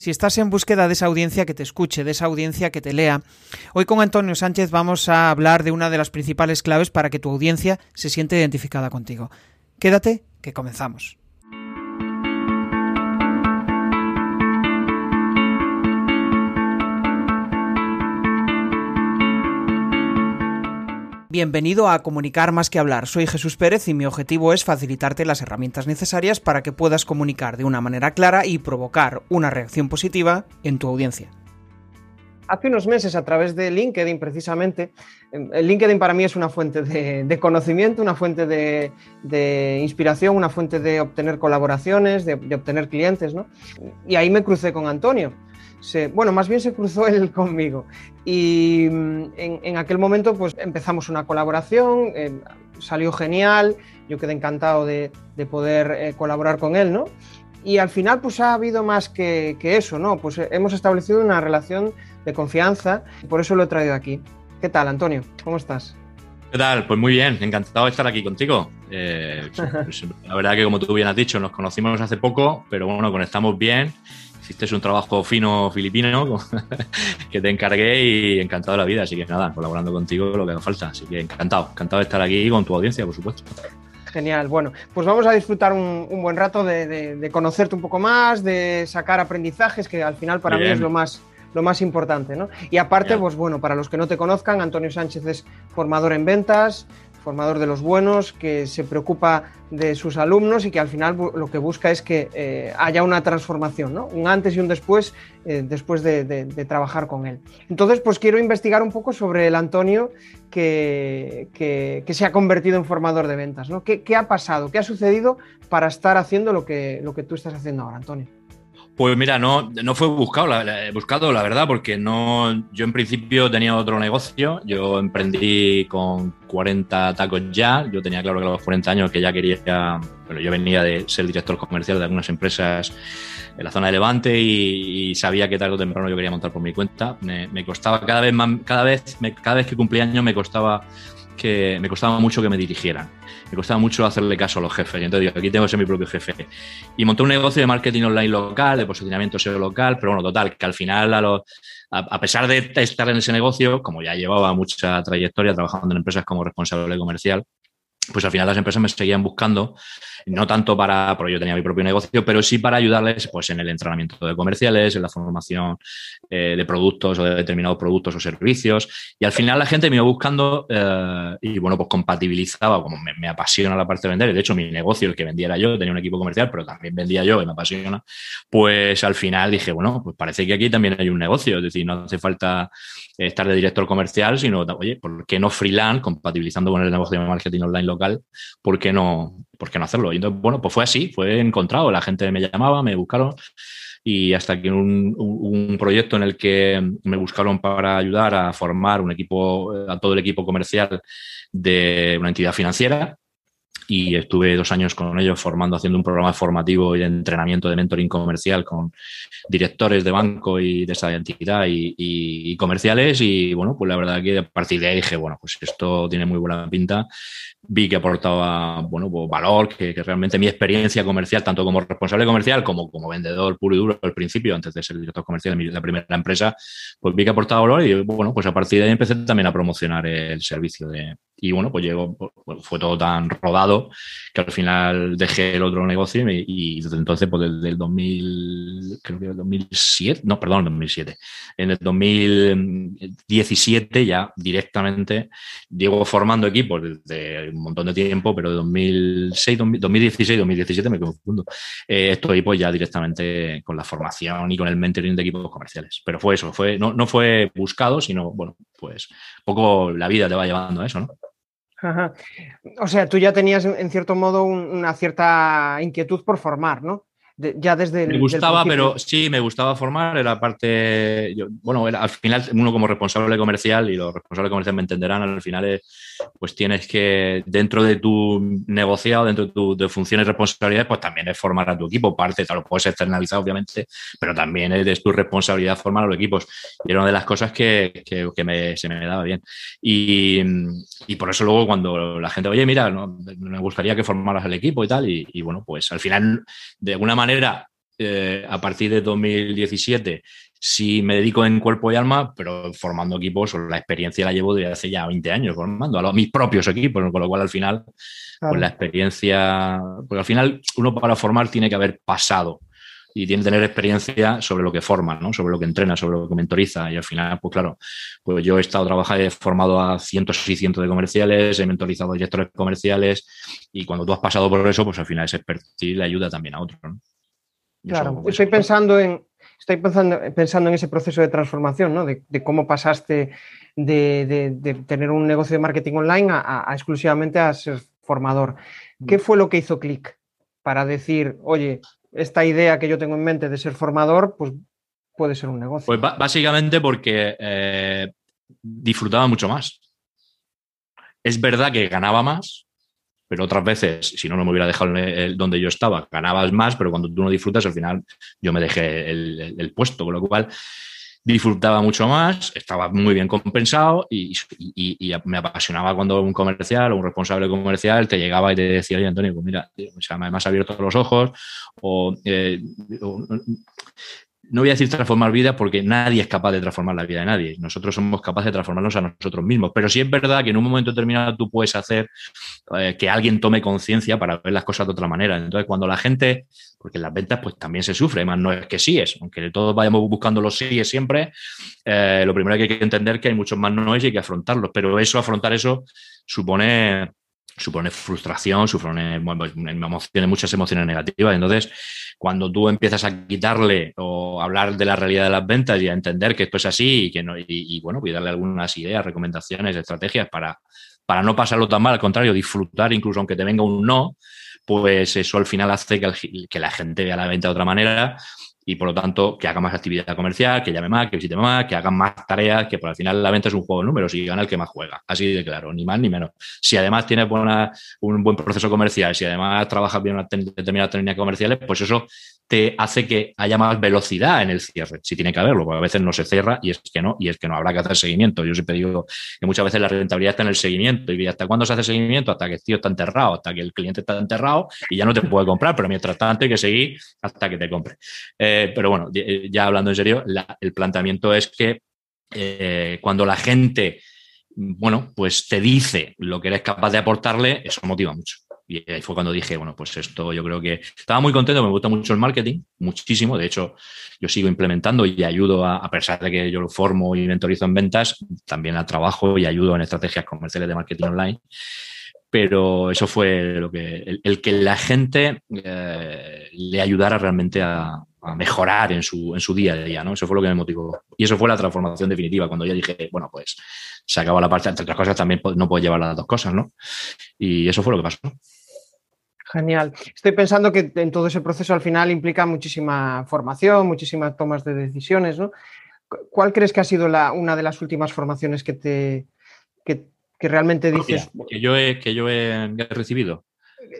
si estás en búsqueda de esa audiencia que te escuche, de esa audiencia que te lea, hoy con Antonio Sánchez vamos a hablar de una de las principales claves para que tu audiencia se siente identificada contigo. Quédate, que comenzamos. Bienvenido a Comunicar más que hablar. Soy Jesús Pérez y mi objetivo es facilitarte las herramientas necesarias para que puedas comunicar de una manera clara y provocar una reacción positiva en tu audiencia. Hace unos meses a través de LinkedIn precisamente, el LinkedIn para mí es una fuente de, conocimiento, una fuente de, inspiración, una fuente de obtener colaboraciones, de, obtener clientes, ¿no? Y ahí me crucé con Antonio bueno, más bien se cruzó él conmigo. Y mm, en, aquel momento pues empezamos una colaboración, eh, salió genial, yo quedé encantado de, poder eh, colaborar con él, ¿no? Y al final pues ha habido más que, eso, ¿no? Pues eh, hemos establecido una relación de confianza y por eso lo he traído aquí. ¿Qué tal, Antonio? ¿Cómo estás? ¿Qué tal? Pues muy bien, encantado de estar aquí contigo. Pues, la verdad que como tú bien has dicho, nos conocimos hace poco, pero bueno, conectamos bien Hiciste un trabajo fino filipino que te encargué y encantado de la vida. Así que nada, colaborando contigo lo que haga falta. Así que encantado, encantado de estar aquí con tu audiencia, por supuesto. Genial, bueno, pues vamos a disfrutar un, buen rato de, conocerte un poco más, de sacar aprendizajes, que al final para mí es lo más, lo más importante, ¿no? Y aparte, pues bueno, para los que no te conozcan, Antonio Sánchez es formador en ventas, formador de los buenos, que se preocupa de sus alumnos y que al final lo que busca es que eh, haya una transformación, ¿no? un antes y un después, eh, después de, trabajar con él. Entonces, pues quiero investigar un poco sobre el Antonio que, que, se ha convertido en formador de ventas. ¿no? ¿Qué, ¿Qué, ha pasado? ¿Qué ha sucedido para estar haciendo lo que, lo que tú estás haciendo ahora, Antonio? Pues mira, no, no fue buscado la, buscado, la verdad, porque no, yo en principio tenía otro negocio. Yo emprendí con 40 tacos ya. Yo tenía claro que a los 40 años que ya quería. Bueno, yo venía de ser director comercial de algunas empresas en la zona de Levante y, sabía que tarde o temprano yo quería montar por mi cuenta. Me, me costaba cada vez más, cada vez, cada vez que cumplía años me costaba que me costaba mucho que me dirigieran. Me costaba mucho hacerle caso a los jefes. Y entonces digo, aquí tengo que ser mi propio jefe. Y monté un negocio de marketing online local, de posicionamiento SEO local, pero bueno, total, que al final, a, a, pesar de estar en ese negocio, como ya llevaba mucha trayectoria trabajando en empresas como responsable comercial, pues al final las empresas me seguían buscando no tanto para, porque yo tenía mi propio negocio, pero sí para ayudarles pues, en el entrenamiento de comerciales, en la formación eh, de productos o de determinados productos o servicios. Y al final la gente me iba buscando eh, y bueno, pues compatibilizaba, como me, apasiona la parte de vender, de hecho mi negocio, el que vendiera yo, tenía un equipo comercial, pero también vendía yo y me apasiona, pues al final dije, bueno, pues parece que aquí también hay un negocio, es decir, no hace falta estar de director comercial, sino, oye, ¿por qué no freelance, compatibilizando con el negocio de marketing online local? ¿Por qué no, por qué no hacerlo? Y entonces, bueno, pues fue así, fue encontrado, la gente me llamaba, me buscaron y hasta que un, un, proyecto en el que me buscaron para ayudar a formar un equipo, a todo el equipo comercial de una entidad financiera y estuve dos años con ellos formando, haciendo un programa formativo y de entrenamiento de mentoring comercial con directores de banco y de esa entidad y, comerciales. Y bueno, pues la verdad que a partir de ahí dije, bueno, pues esto tiene muy buena pinta. Vi que aportaba, bueno, pues valor, que, realmente mi experiencia comercial, tanto como responsable comercial como como vendedor puro y duro al principio, antes de ser director comercial de la primera empresa, pues vi que aportaba valor y bueno, pues a partir de ahí empecé también a promocionar el servicio de, y bueno, pues llegó, pues fue todo tan rodado que al final dejé el otro negocio y, desde entonces, pues desde el 2000, creo que el 2007, no, perdón, el 2007. En el 2017 ya directamente llevo formando equipos desde montón de tiempo, pero de 2006, 2016, 2017 me confundo. Eh, estoy pues ya directamente con la formación y con el mentoring de equipos comerciales. Pero fue eso, fue, no, no fue buscado, sino, bueno, pues poco la vida te va llevando a eso, ¿no? O sea, tú ya tenías en cierto modo una cierta inquietud por formar, ¿no? Ya desde Me gustaba, pero sí, me gustaba formar, era parte, bueno, al final uno como responsable comercial, y los responsables comerciales me entenderán, al final es, pues tienes que, dentro de tu negociado, dentro de tus funciones y responsabilidades, pues también es formar a tu equipo, parte, te lo puedes externalizar obviamente, pero también es, tu responsabilidad formar a los equipos. Y era una de las cosas que, que, me, se me daba bien. Y, y, por eso luego cuando la gente, oye, mira, me gustaría que formaras el equipo y tal, y, y bueno, pues al final, de alguna manera, eh, a partir de 2017 sí me dedico en cuerpo y alma, pero formando equipos, la experiencia la llevo desde hace ya 20 años formando a, mis propios equipos, con lo cual al final, pues la experiencia, porque al final uno para formar tiene que haber pasado y tiene que tener experiencia sobre lo que forma, ¿no? sobre lo que entrena, sobre lo que mentoriza. Y al final, pues claro, pues yo he estado trabajando, he formado a cientos y cientos de comerciales, he mentorizado a directores comerciales y cuando tú has pasado por eso, pues al final ese expertise le ayuda también a Claro, estoy pensando en, estoy pensando, pensando en ese proceso de transformación, ¿no? de, cómo pasaste de, tener un negocio de marketing online a, exclusivamente a ser formador. ¿Qué mm. fue lo que hizo clic para decir, oye, esta idea que yo tengo en mente de ser formador, pues puede ser un negocio. Pues básicamente porque eh, disfrutaba mucho más. Es verdad que ganaba más, pero otras veces, si no, no me hubiera dejado donde yo estaba, ganabas más, pero cuando tú no disfrutas, al final yo me dejé el puesto, con lo cual disfrutaba mucho más, estaba muy bien compensado y, me apasionaba cuando un comercial o un responsable comercial te llegaba y te decía, oye Antonio, pues mira, o sea, me has abierto los ojos o, eh, no voy a decir transformar vidas porque nadie es capaz de transformar la vida de nadie. Nosotros somos capaces de transformarnos a nosotros mismos. Pero sí es verdad que en un momento determinado tú puedes hacer eh, que alguien tome conciencia para ver las cosas de otra manera. Entonces, cuando la gente, porque en las ventas pues también se sufre, además no es que sí es, aunque todos vayamos buscando los síes siempre, eh, lo primero que hay que entender que hay muchos más no es y hay que afrontarlos. Pero eso, afrontar eso, supone supone frustración, supone emociones, muchas emociones negativas. Entonces, cuando tú empiezas a quitarle o hablar de la realidad de las ventas y a entender que esto es así y que no, y, bueno, pues darle algunas ideas, recomendaciones, estrategias para, para no pasarlo tan mal, al contrario, disfrutar incluso aunque te venga un no, pues eso al final hace que, que la gente vea la venta de otra manera y por lo tanto que haga más actividad comercial, que llame más, que visite más, que hagan más tareas, que por al final la venta es un juego de números y gana el que más juega. Así de claro, ni más ni menos. Si además tienes un buen proceso comercial, si además trabajas bien una determinada técnica comerciales, pues eso te hace que haya más velocidad en el cierre, si tiene que haberlo, porque a veces no se cierra y es que no, y es que no habrá que hacer seguimiento. Yo siempre digo que muchas veces la rentabilidad está en el seguimiento y hasta cuándo se hace seguimiento, hasta que el tío está enterrado, hasta que el cliente está enterrado y ya no te puede comprar, pero mientras tanto hay que seguir hasta que te compre. Eh, pero bueno, ya hablando en serio, el planteamiento es que eh, cuando la gente, bueno, pues te dice lo que eres capaz de aportarle, eso motiva mucho. Y ahí fue cuando dije, bueno, pues esto yo creo que estaba muy contento, me gusta mucho el marketing, muchísimo. De hecho, yo sigo implementando y ayudo, a, a pesar de que yo lo formo y mentorizo en ventas, también a trabajo y ayudo en estrategias comerciales de marketing online. Pero eso fue lo que, el, que la gente eh, le ayudara realmente a, mejorar en su, en su día a día, ¿no? Eso fue lo que me motivó. Y eso fue la transformación definitiva, cuando ya dije, bueno, pues se acaba la parte, entre otras cosas, también no puedo llevar las dos cosas, ¿no? Y eso fue lo que pasó. Genial. Estoy pensando que en todo ese proceso al final implica muchísima formación, muchísimas tomas de decisiones, ¿no? ¿Cuál crees que ha sido la, una de las últimas formaciones que te que, realmente dices? Que yo he, que yo he recibido.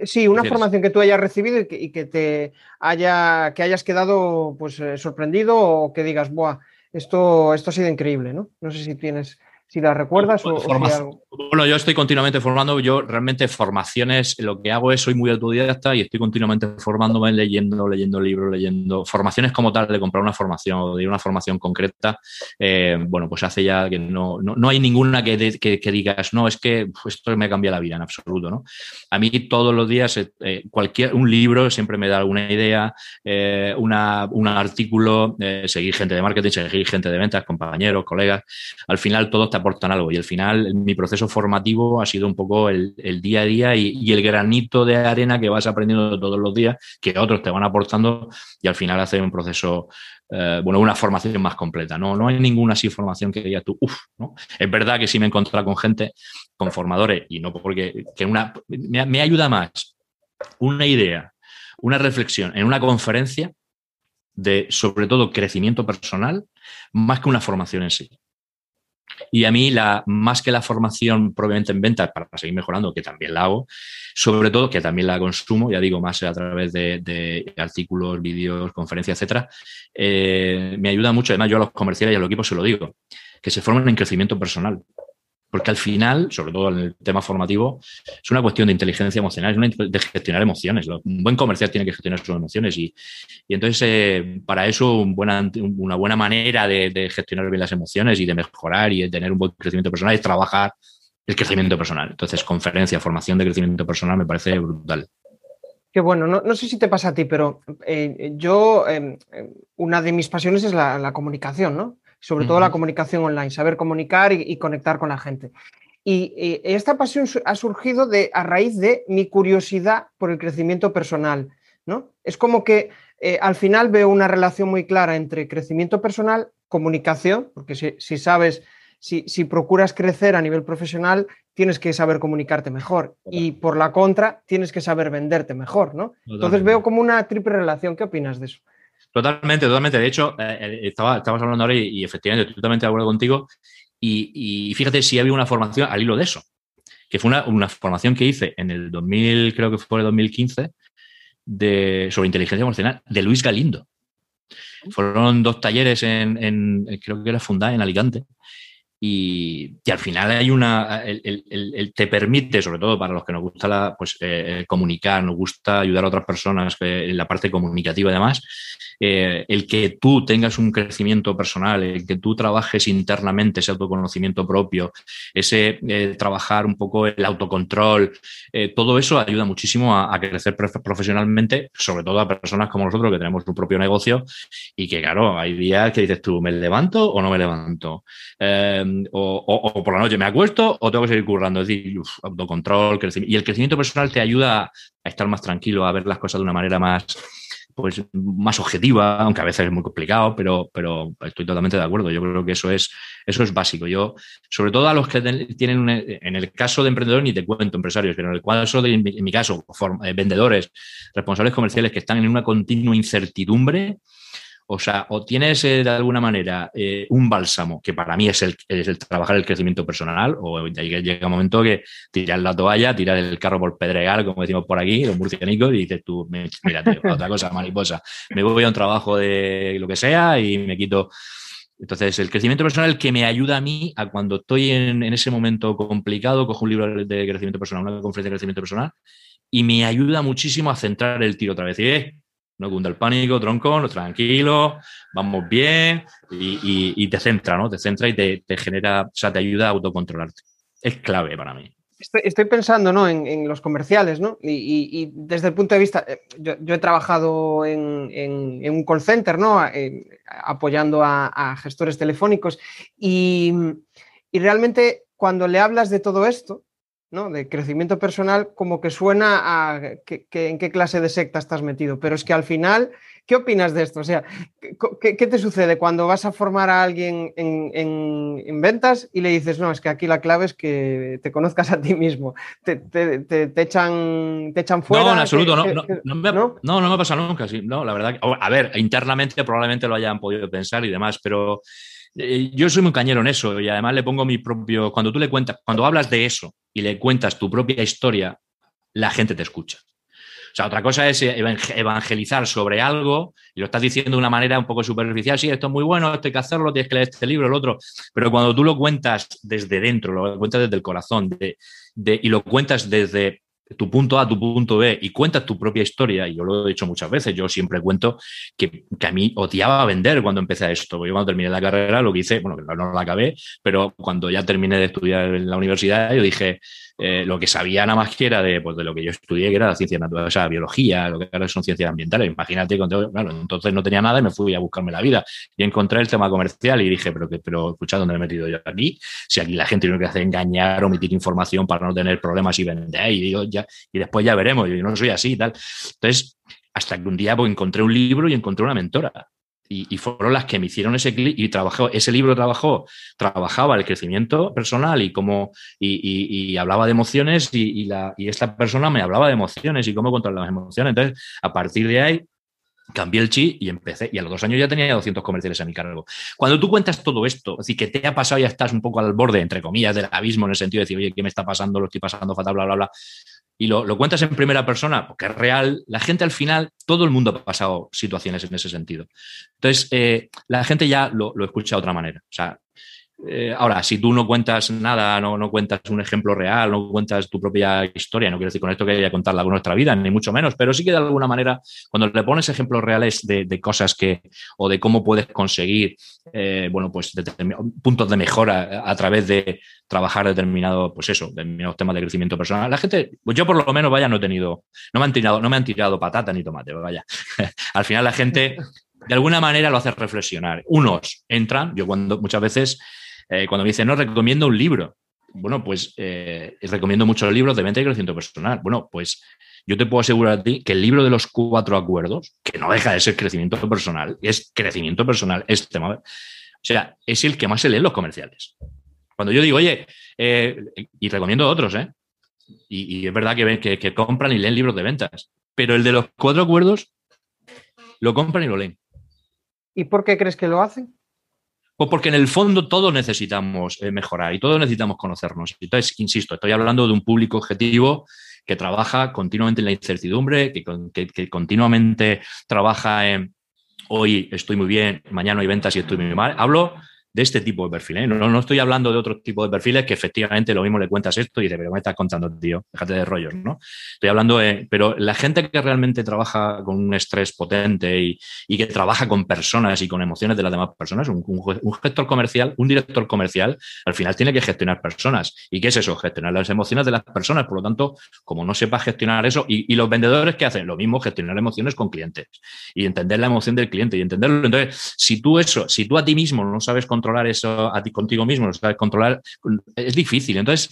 Sí, una formación que tú hayas recibido y que, te haya, que hayas quedado pues eh, sorprendido o que digas, buah, esto, esto ha sido increíble, ¿no? No sé si tienes si la recuerdas o, Bueno, yo estoy continuamente formando, yo realmente formaciones, lo que hago es, soy muy autodidacta y estoy continuamente formándome, leyendo, leyendo libros, leyendo formaciones como tal, de comprar una formación o de una formación concreta, eh, bueno, pues hace ya que no, no, hay ninguna que, que, digas, no, es que esto me cambia la vida en absoluto, ¿no? A mí todos los días, eh, eh, cualquier, un libro siempre me da alguna idea, una, un artículo, seguir gente de marketing, seguir gente de ventas, compañeros, colegas, al final todo está aportan algo. Y al final mi proceso formativo ha sido un poco el, día a día y, el granito de arena que vas aprendiendo todos los días, que otros te van aportando y al final hace un proceso, eh, bueno, una formación más completa. No, no hay ninguna así formación que diga tú, uff, ¿no? Es verdad que sí me he encontrado con gente, con formadores, y no porque que una, me ayuda más una idea, una reflexión en una conferencia de, sobre todo, crecimiento personal, más que una formación en sí. Y a mí, la, más que la formación probablemente en ventas para seguir mejorando, que también la hago, sobre todo que también la consumo, ya digo, más a través de, artículos, vídeos, conferencias, etcétera, eh, me ayuda mucho. Además, yo a los comerciales y a los equipos se lo digo, que se formen en crecimiento personal. Porque al final, sobre todo en el tema formativo, es una cuestión de inteligencia emocional, es una de gestionar emociones. Un buen comercial tiene que gestionar sus emociones y, entonces eh, para eso una buena manera de, gestionar bien las emociones y de mejorar y de tener un buen crecimiento personal es trabajar el crecimiento personal. Entonces, conferencia, formación de crecimiento personal me parece brutal. Qué bueno, no, sé si te pasa a ti, pero eh, yo, em, una de mis pasiones es la, comunicación, ¿no? Sobre todo la comunicación online, saber comunicar y, conectar con la gente. Y, esta pasión ha surgido de, a raíz de mi curiosidad por el crecimiento personal, ¿no? Es como que eh, al final veo una relación muy clara entre crecimiento personal, comunicación, porque si sabes si, procuras crecer a nivel profesional, tienes que saber comunicarte mejor y por la contra, tienes que saber venderte mejor, ¿no? Entonces veo como una triple relación. ¿Qué opinas de eso? Totalmente, totalmente. De hecho, eh, eh, estaba, estabas hablando ahora y, efectivamente estoy totalmente de acuerdo contigo. Y, fíjate si había una formación al hilo de eso, que fue una, formación que hice en el 2000, creo que fue el 2015, de, sobre inteligencia emocional, de Luis Galindo. Fueron dos talleres en, creo que era fundada en Alicante. Y, al final hay una, el, te permite, sobre todo para los que nos gusta pues, eh, comunicar, nos gusta ayudar a otras personas en la parte comunicativa y demás, eh, el que tú tengas un crecimiento personal, el que tú trabajes internamente ese autoconocimiento propio, ese eh, trabajar un poco el autocontrol, todo eso ayuda muchísimo a, crecer profesionalmente, sobre todo a personas como nosotros que tenemos un propio negocio y que, claro, hay días que dices tú, ¿me levanto o no me levanto? O, por la noche me acuesto o tengo que seguir currando. Es decir, autocontrol, crecimiento. Y el crecimiento personal te ayuda a estar más tranquilo, a ver las cosas de una manera más, pues, más objetiva, aunque a veces es muy complicado, pero, pero estoy totalmente de acuerdo. Yo creo que eso es, eso es básico. Yo, sobre todo a los que tienen, en el caso de emprendedores, ni te cuento empresarios, pero en el caso de, en mi caso, eh, vendedores, responsables comerciales que están en una continua incertidumbre, o sea, o tienes eh, de alguna manera eh, un bálsamo, que para mí es el, trabajar el crecimiento personal, o llega, un momento que tiras la toalla, tiras el carro por pedregal, como decimos por aquí, los murcianicos, y dices tú, mira, otra cosa, mariposa, me voy a un trabajo de lo que sea y me quito. Entonces, el crecimiento personal que me ayuda a mí a cuando estoy en, ese momento complicado, cojo un libro de crecimiento personal, una conferencia de crecimiento personal, y me ayuda muchísimo a centrar el tiro otra vez. Y, eh, no cunda el pánico, tronco, no, tranquilo, vamos bien y, te centra, ¿no? Te centra y te, genera, o sea, te ayuda a autocontrolarte. Es clave para mí. Estoy, pensando ¿no? en, los comerciales, ¿no? Y, desde el punto de vista, eh, yo, he trabajado en, un call center, ¿no? Eh, apoyando a, gestores telefónicos y, realmente cuando le hablas de todo esto, ¿no? de crecimiento personal, como que suena a que, en qué clase de secta estás metido. Pero es que al final, ¿qué opinas de esto? O sea, ¿qué, te sucede cuando vas a formar a alguien en, ventas y le dices, no, es que aquí la clave es que te conozcas a ti mismo? ¿Te, echan, te echan fuera? No, en absoluto, no, no, me, no, no, me ha pasado nunca. Sí, no, la verdad, a ver, internamente probablemente lo hayan podido pensar y demás, pero eh, yo soy muy cañero en eso y además le pongo mi propio. Cuando tú le cuentas, cuando hablas de eso y le cuentas tu propia historia, la gente te escucha. O sea, otra cosa es evangelizar sobre algo y lo estás diciendo de una manera un poco superficial. Sí, esto es muy bueno, esto hay que hacerlo, tienes que leer este libro, el otro. Pero cuando tú lo cuentas desde dentro, lo cuentas desde el corazón de, y lo cuentas desde tu punto A, tu punto B y cuentas tu propia historia, y yo lo he dicho muchas veces, yo siempre cuento que, que a mí odiaba vender cuando empecé esto. Yo cuando terminé la carrera lo que hice, bueno, no la acabé, pero cuando ya terminé de estudiar en la universidad, yo dije, eh, lo que sabía nada más que era de, pues, de lo que yo estudié, que era la ciencia natural, o sea, biología, lo que ahora son ciencias ambientales. Imagínate, claro, entonces no tenía nada y me fui a buscarme la vida. Y encontré el tema comercial y dije, pero, pero escucha, ¿dónde me he metido yo aquí? Si aquí la gente lo que hace engañar, omitir información para no tener problemas y vender, y, digo, ya, y después ya veremos, yo no soy así y tal. Entonces, hasta que un día pues, encontré un libro y encontré una mentora y, fueron las que me hicieron ese clic y trabajó, ese libro trabajó, trabajaba el crecimiento personal y cómo, y, hablaba de emociones y, la, y esta persona me hablaba de emociones y cómo controlar las emociones. Entonces, a partir de ahí, cambié el chi y empecé. Y a los dos años ya tenía 200 comerciales a mi cargo. Cuando tú cuentas todo esto, es decir, que te ha pasado y ya estás un poco al borde, entre comillas, del abismo, en el sentido de decir, oye, ¿qué me está pasando? Lo estoy pasando fatal, bla, bla, bla y lo, cuentas en primera persona, porque es real, la gente al final, todo el mundo ha pasado situaciones en ese sentido. Entonces, eh, la gente ya lo, escucha de otra manera. O sea, eh, ahora, si tú no cuentas nada, no, no, cuentas un ejemplo real, no cuentas tu propia historia, no quiero decir con esto que haya contarla con nuestra vida, ni mucho menos, pero sí que de alguna manera, cuando le pones ejemplos reales de, cosas que, o de cómo puedes conseguir, eh, bueno, pues puntos de mejora a, través de trabajar determinado, pues eso, determinados temas de crecimiento personal, la gente, pues yo por lo menos, vaya, no he tenido, no me han tirado, no me han tirado patata ni tomate, vaya. Al final la gente de alguna manera lo hace reflexionar. Unos entran, yo cuando muchas veces eh, cuando me dicen, no, recomiendo un libro. Bueno, pues eh, recomiendo muchos libros de venta y crecimiento personal. Bueno, pues yo te puedo asegurar a ti que el libro de los cuatro acuerdos, que no deja de ser crecimiento personal, es crecimiento personal, es tema. O sea, es el que más se lee en los comerciales. Cuando yo digo, oye, eh, y recomiendo otros, ¿eh? Y, es verdad que, que, que compran y leen libros de ventas, pero el de los cuatro acuerdos lo compran y lo leen. ¿Y por qué crees que lo hacen? Pues porque en el fondo todos necesitamos eh, mejorar y todos necesitamos conocernos. Entonces, insisto, estoy hablando de un público objetivo que trabaja continuamente en la incertidumbre, que, continuamente trabaja en hoy estoy muy bien, mañana hay ventas y estoy muy mal. Hablo de este tipo de perfiles. ¿eh? No, no, estoy hablando de otro tipo de perfiles que efectivamente lo mismo le cuentas esto y dices, pero me estás contando, tío, déjate de rollos, ¿no? Estoy hablando de, pero la gente que realmente trabaja con un estrés potente y, y que trabaja con personas y con emociones de las demás personas, un, un, gestor comercial, un director comercial, al final tiene que gestionar personas. ¿Y qué es eso? Gestionar las emociones de las personas. Por lo tanto, como no sepa gestionar eso, y, los vendedores que hacen lo mismo, gestionar emociones con clientes y entender la emoción del cliente y entenderlo. Entonces, si tú eso, si tú a ti mismo no sabes controlar eso a ti contigo mismo, lo sabes controlar, es difícil. Entonces,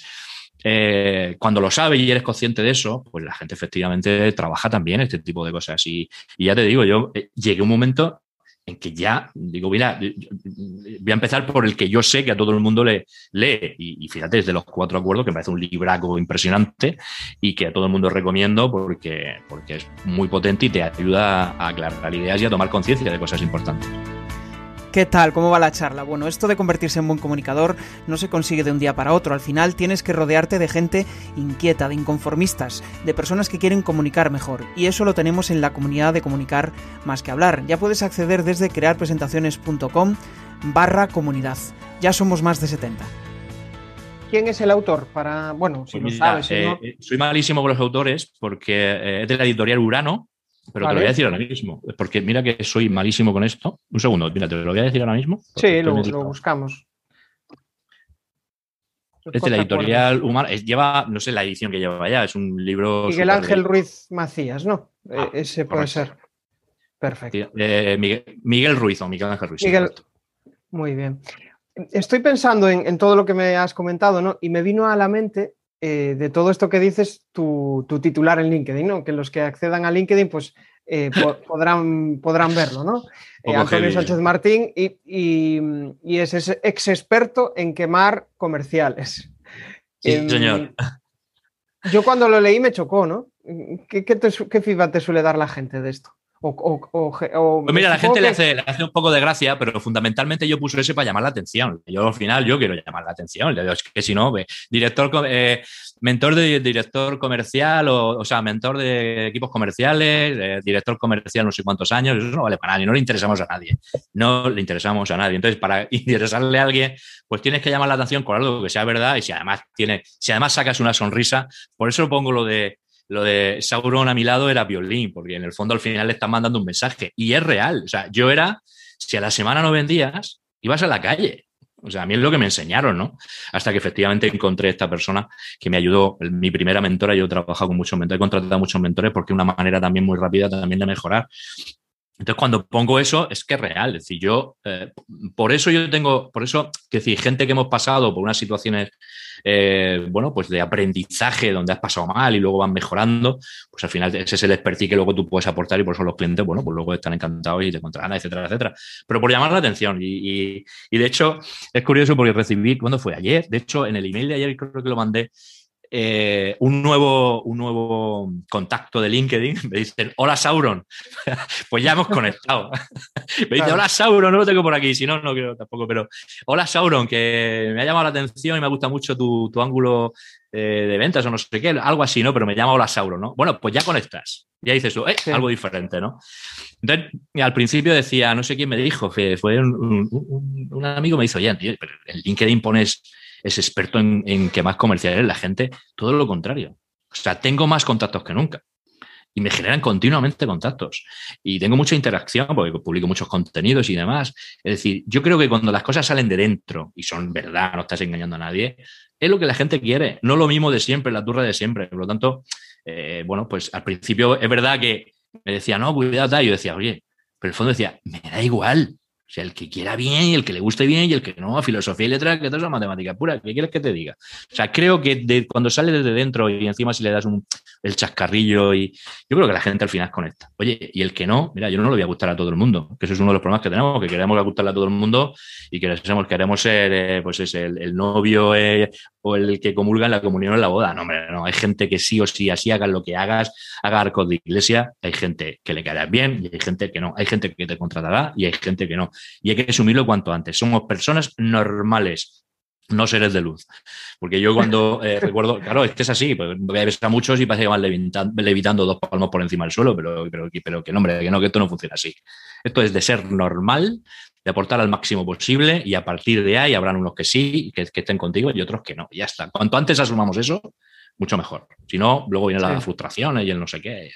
eh, cuando lo sabes y eres consciente de eso, pues la gente efectivamente trabaja también este tipo de cosas. Y, ya te digo, yo eh, llegué un momento en que ya, digo, mira, voy a empezar por el que yo sé que a todo el mundo le lee. Y, y fíjate, desde los cuatro acuerdos, que me parece un libraco impresionante y que a todo el mundo recomiendo porque, porque es muy potente y te ayuda a aclarar ideas y a tomar conciencia de cosas importantes. ¿Qué tal? ¿Cómo va la charla? Bueno, esto de convertirse en buen comunicador no se consigue de un día para otro. Al final tienes que rodearte de gente inquieta, de inconformistas, de personas que quieren comunicar mejor. Y eso lo tenemos en la comunidad de comunicar más que hablar. Ya puedes acceder desde crearpresentaciones.com barra comunidad. Ya somos más de 70. ¿Quién es el autor? Para, bueno, si pues lo sabes. Eh, eh, soy malísimo con los autores porque eh, es de la editorial Urano pero te lo voy a decir ahora mismo, porque mira que soy malísimo con esto. Un segundo, mira, te lo voy a decir ahora mismo. Sí, lo, buscamos. Es de la editorial Humana, lleva, no sé la edición que lleva ya, es un libro. Miguel Ángel Ruiz Macías, ¿no? Ah, e-, ese puede ser. Perfecto. Eh, Miguel, Ruiz o Miguel Ángel Ruiz. Miguel... Muy bien. Estoy pensando en, en, todo lo que me has comentado, ¿no? Y me vino a la mente eh, de todo esto que dices, tu, titular en LinkedIn, ¿no? Que los que accedan a LinkedIn, pues eh, podrán, podrán verlo, ¿no? Eh, Antonio Sánchez Martín y, es ex experto en quemar comerciales. Sí, em, señor. Yo cuando lo leí me chocó, ¿no? ¿Qué, qué, ¿Qué feedback te suele dar la gente de esto? Pues mira, la gente le, hace, hace, un poco de gracia, pero fundamentalmente yo puse ese para llamar la atención. Yo al final yo quiero llamar la atención. Es que si no, director, eh, mentor de director comercial, o, o, sea, mentor de equipos comerciales, director comercial no sé cuántos años, eso no vale para nadie, no le interesamos a nadie. No le interesamos a nadie. Entonces, para interesarle a alguien, pues tienes que llamar la atención con algo que sea verdad y si además tiene, si además sacas una sonrisa, por eso pongo lo de lo de Sauron a mi lado era violín, porque en el fondo al final le están mandando un mensaje. Y es real. O sea, yo era, si a la semana no vendías, ibas a la calle. O sea, a mí es lo que me enseñaron, ¿no? Hasta que efectivamente encontré esta persona que me ayudó, mi primera mentora, yo he trabajado con muchos mentores, he contratado muchos mentores porque es una manera también muy rápida también de mejorar. Entonces, cuando pongo eso, es que es real. Es decir, yo, eh, por eso yo tengo, por eso, que decir, gente que hemos pasado por unas situaciones eh, bueno, pues de aprendizaje donde has pasado mal y luego van mejorando, pues al final ese es el expertise que luego tú puedes aportar y por eso los clientes, bueno, pues luego están encantados y te contratan, etcétera, etcétera. Pero por llamar la atención y, y, de hecho es curioso porque recibí, ¿cuándo fue? Ayer, de hecho en el email de ayer creo que lo mandé, eh, un, nuevo, un nuevo contacto de LinkedIn, me dicen, hola Sauron, pues ya hemos conectado. me dice, hola Sauron, no lo tengo por aquí, si no, no quiero tampoco, pero hola Sauron, que me ha llamado la atención y me gusta mucho tu, ángulo eh, de ventas o no sé qué, algo así, ¿no? Pero me llama hola Sauron, ¿no? Bueno, pues ya conectas, ya dices, eh, algo diferente, ¿no? Entonces, al principio decía, no sé quién me dijo, fue un, un amigo me dijo, oye, pero en LinkedIn pones es experto en, que más comerciales la gente, todo lo contrario. O sea, tengo más contactos que nunca y me generan continuamente contactos. Y tengo mucha interacción porque publico muchos contenidos y demás. Es decir, yo creo que cuando las cosas salen de dentro y son verdad, no estás engañando a nadie, es lo que la gente quiere, no lo mismo de siempre, la turra de siempre. Por lo tanto, eh, bueno, pues al principio es verdad que me decía, no, cuidado, y yo decía, oye, pero el fondo decía, me da igual. O sea, el que quiera bien y el que le guste bien y el que no, filosofía y letras, que todo es matemática pura. ¿Qué quieres que te diga? O sea, creo que cuando sale desde dentro y encima si le das un, el chascarrillo y yo creo que la gente al final conecta. Oye, y el que no, mira, yo no le voy a gustar a todo el mundo, que eso es uno de los problemas que tenemos, que queremos gustarle a todo el mundo y que queremos ser, eh, pues es el, novio eh, o el que comulga en la comunión en la boda. No, hombre, no, hay gente que sí o sí, así hagas lo que hagas, haga arcos de iglesia, hay gente que le caerás bien y hay gente que no, hay gente que te contratará y hay gente que no y hay que asumirlo cuanto antes. Somos personas normales, no seres de luz. Porque yo cuando eh, recuerdo, claro, es que es así, pues voy a muchos y parece que van levitando, dos palmos por encima del suelo, pero, pero, pero que no, hombre, que no, que esto no funciona así. Esto es de ser normal, de aportar al máximo posible y a partir de ahí habrán unos que sí, que, que estén contigo y otros que no. Ya está. Cuanto antes asumamos eso, mucho mejor. Si no, luego viene la frustración y el no sé qué.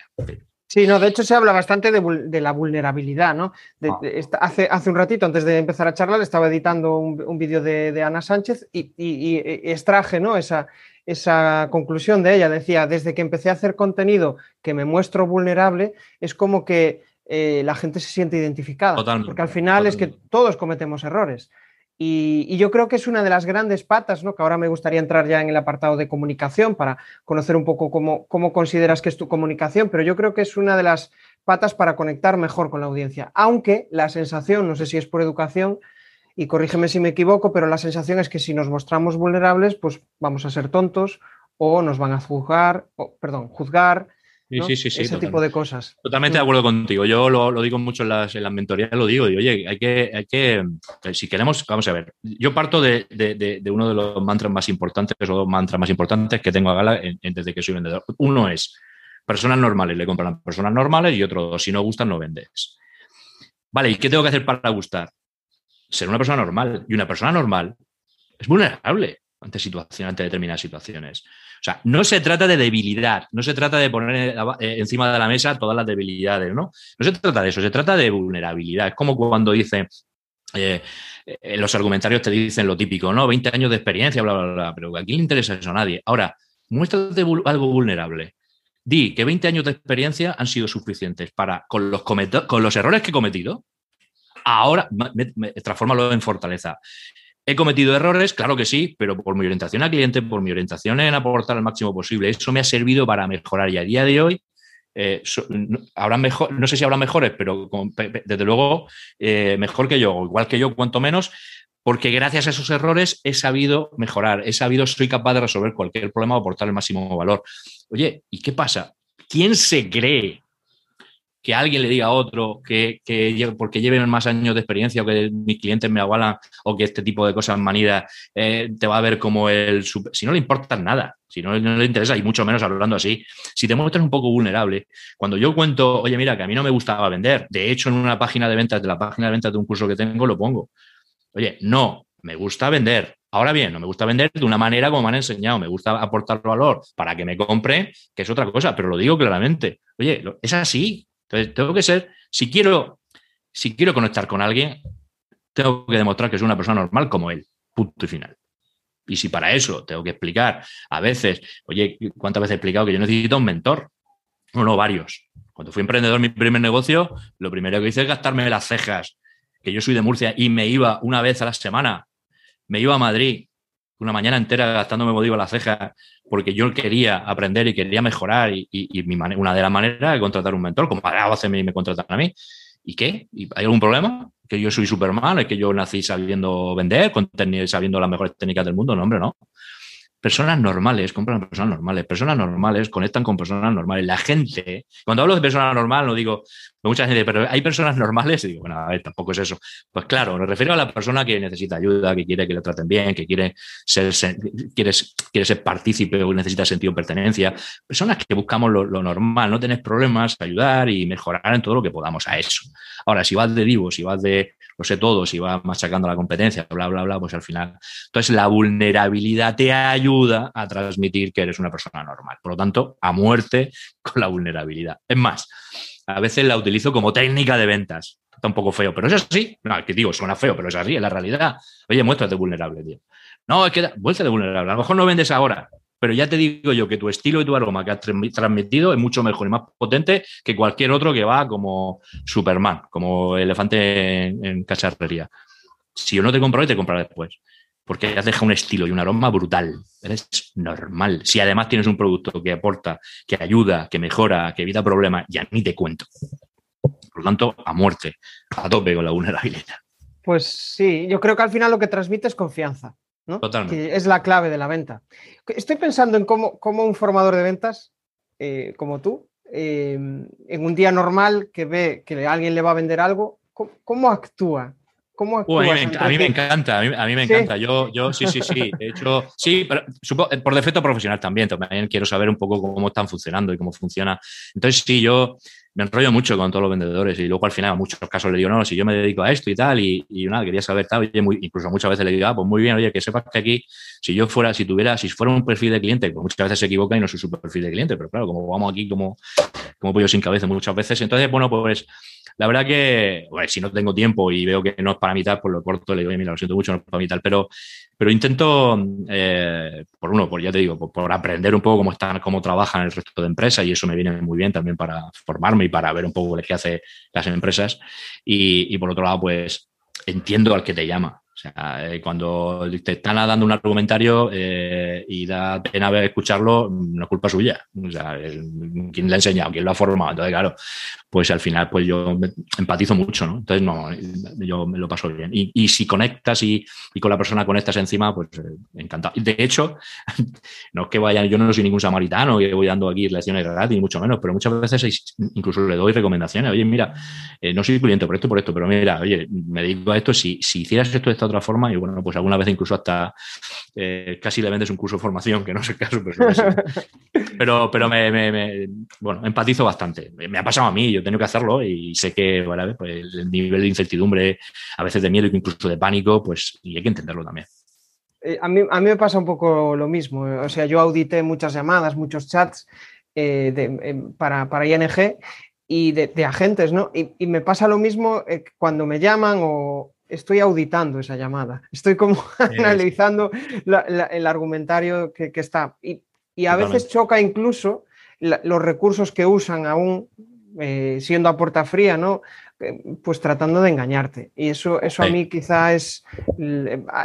Sí, no, de hecho se habla bastante de, la vulnerabilidad, ¿no? Ah. hace, hace un ratito, antes de empezar a charlar, estaba editando un, vídeo de, Ana Sánchez y, extraje, ¿no? Esa, esa conclusión de ella. Decía, desde que empecé a hacer contenido que me muestro vulnerable, es como que eh, la gente se siente identificada. Totalmente, porque al final es que todos cometemos errores. Y, yo creo que es una de las grandes patas, ¿no? que ahora me gustaría entrar ya en el apartado de comunicación para conocer un poco cómo, cómo consideras que es tu comunicación, pero yo creo que es una de las patas para conectar mejor con la audiencia. Aunque la sensación, no sé si es por educación, y corrígeme si me equivoco, pero la sensación es que si nos mostramos vulnerables, pues vamos a ser tontos o nos van a juzgar, o, perdón, juzgar, Sí, sí, sí, Ese tipo de cosas. Totalmente de acuerdo contigo. Yo lo, digo mucho en las, en las mentorías, lo digo. Y, oye, hay que, hay que, eh, si queremos, vamos a ver, yo parto de, uno de los mantras más importantes, o dos mantras más importantes que tengo a gala desde que soy vendedor. Uno es, personas normales le compran a personas normales y otro, si no gustan, no vendes. Vale, ¿y qué tengo que hacer para gustar? Ser una persona normal. Y una persona normal es vulnerable ante, situaciones, ante determinadas situaciones. O sea, no se trata de debilidad, no se trata de poner eh, encima de la mesa todas las debilidades, ¿no? No se trata de eso, se trata de vulnerabilidad. Es como cuando dicen, eh, eh, los argumentarios te dicen lo típico, ¿no? 20 años de experiencia, bla, bla, bla, pero ¿a quién le interesa eso a nadie? Ahora, muéstrate algo vulnerable. Di que 20 años de experiencia han sido suficientes para, con los, con los errores que he cometido, ahora transfórmalo en fortaleza. ¿He cometido errores? Claro que sí, pero por mi orientación al cliente, por mi orientación en aportar el máximo posible, eso me ha servido para mejorar. Y a día de hoy, eh, habrá mejor, no sé si habrá mejores, pero desde luego eh, mejor que yo, igual que yo, cuanto menos, porque gracias a esos errores he sabido mejorar, he sabido, soy capaz de resolver cualquier problema o aportar el máximo valor. Oye, ¿y qué pasa? ¿Quién se cree que alguien le diga a otro que, que porque lleven más años de experiencia o que mis clientes me agualan o que este tipo de cosas manidas eh, te va a ver como el... Si no le importa nada, si no, no, le interesa y mucho menos hablando así, si te muestras un poco vulnerable, cuando yo cuento, oye, mira, que a mí no me gustaba vender, de hecho en una página de ventas, de la página de ventas de un curso que tengo, lo pongo. Oye, no, me gusta vender. Ahora bien, no me gusta vender de una manera como me han enseñado, me gusta aportar valor para que me compre, que es otra cosa, pero lo digo claramente. Oye, es así, entonces, tengo que ser, si quiero, si quiero conectar con alguien, tengo que demostrar que soy una persona normal como él. Punto y final. Y si para eso tengo que explicar a veces, oye, ¿cuántas veces he explicado que yo necesito un mentor? No, no, varios. Cuando fui emprendedor, mi primer negocio, lo primero que hice es gastarme las cejas, que yo soy de Murcia y me iba una vez a la semana, me iba a Madrid una mañana entera gastándome, como digo, las cejas porque yo quería aprender y quería mejorar y, una de las maneras era contratar un mentor, como ahora hacen y me contratan a mí. ¿Y qué? ¿Hay algún problema? ¿Que yo soy Superman? ¿Es que yo nací sabiendo vender, sabiendo las mejores técnicas del mundo? No, hombre, no. Personas normales compran personas normales, personas normales conectan con personas normales. La gente, cuando hablo de personas normales, no digo mucha gente, pero hay personas normales, y digo, bueno, a ver, tampoco es eso. Pues claro, me refiero a la persona que necesita ayuda, que quiere que le traten bien, que quiere ser, quiere, ser partícipe o necesita sentido de pertenencia. Personas que buscamos lo, normal, no tenés problemas, ayudar y mejorar en todo lo que podamos a eso. Ahora, si vas de vivo, si vas de lo sé todo, si vas machacando la competencia, bla, bla, bla, pues al final. Entonces, la vulnerabilidad te ayuda a transmitir que eres una persona normal. Por lo tanto, a muerte con la vulnerabilidad. Es más, a veces la utilizo como técnica de ventas. Está un poco feo, pero es así. No, que digo, suena feo, pero es así, es la realidad. Oye, muéstrate vulnerable, tío. No, es que muéstrate vulnerable. A lo mejor no vendes ahora, pero ya te digo yo que tu estilo y tu aroma que has transmitido es mucho mejor y más potente que cualquier otro que va como Superman, como elefante en, cacharrería. Si yo no te compro hoy, te compraré después. Porque has dejado un estilo y un aroma brutal. Eres normal. Si además tienes un producto que aporta, que ayuda, que mejora, que evita problemas, ya ni te cuento. Por lo tanto, a muerte, a tope con la vulnerabilidad. Pues sí, yo creo que al final lo que transmite es confianza. Que es la clave de la venta. Estoy pensando en cómo, un formador de ventas, eh, como tú, eh, en un día normal que ve que alguien le va a vender algo, ¿cómo, actúa? ¿Cómo a, mí me, a, mí me, encanta, a mí, me encanta. Yo, yo sí, sí, sí. De hecho, sí, pero por defecto profesional también. También quiero saber un poco cómo están funcionando y cómo funciona. Entonces, sí, yo me enrollo mucho con todos los vendedores y luego al final a muchos casos le digo, no, si yo me dedico a esto y tal, y, nada, quería saber tal, oye, muy, incluso muchas veces le digo, ah, pues muy bien, oye, que sepas que aquí, si yo fuera, si tuviera, si fuera un perfil de cliente, pues muchas veces se equivoca y no soy su perfil de cliente, pero claro, como vamos aquí como, como pollo sin cabeza muchas veces, entonces, bueno, pues la verdad que, bueno, si no tengo tiempo y veo que no es para mitad, pues lo corto, le digo, mira, lo siento mucho, no es para mitad, pero, pero intento, eh, por uno, por ya te digo, por, aprender un poco cómo están, cómo trabajan el resto de empresas y eso me viene muy bien también para formarme y para ver un poco qué hacen las empresas. Y, y por otro lado, pues entiendo al que te llama. O sea, eh, cuando te están dando un argumentario eh, y da pena escucharlo, no es culpa suya. O sea, quién le ha enseñado, quién lo ha formado. Entonces, claro, pues al final pues yo empatizo mucho, ¿no? Entonces, no, yo me lo paso bien. Y, si conectas y, con la persona conectas encima, pues eh, encantado. De hecho, no es que vaya, yo no soy ningún samaritano que voy dando aquí lecciones gratis, ni mucho menos, pero muchas veces incluso le doy recomendaciones. Oye, mira, eh, no soy cliente por esto, por esto, pero mira, oye, me dedico a esto, si, si hicieras esto de esta otra forma, y bueno, pues alguna vez incluso hasta eh, casi le vendes un curso de formación, que no es el caso, pero, pero, me, bueno, empatizo bastante. Me ha pasado a mí, yo he tenido que hacerlo y sé que pues el nivel de incertidumbre, a veces de miedo, incluso de pánico, pues y hay que entenderlo también. Eh, a, mí, a mí me pasa un poco lo mismo. O sea, yo audité muchas llamadas, muchos chats eh, para, para, ING y de, agentes, ¿no? Y, me pasa lo mismo eh, cuando me llaman o estoy auditando esa llamada. Estoy como analizando el argumentario que, está. Y, a veces choca incluso los recursos que usan aún eh, siendo a puerta fría, ¿no? Eh, pues tratando de engañarte. Y eso, eso a mí quizá es,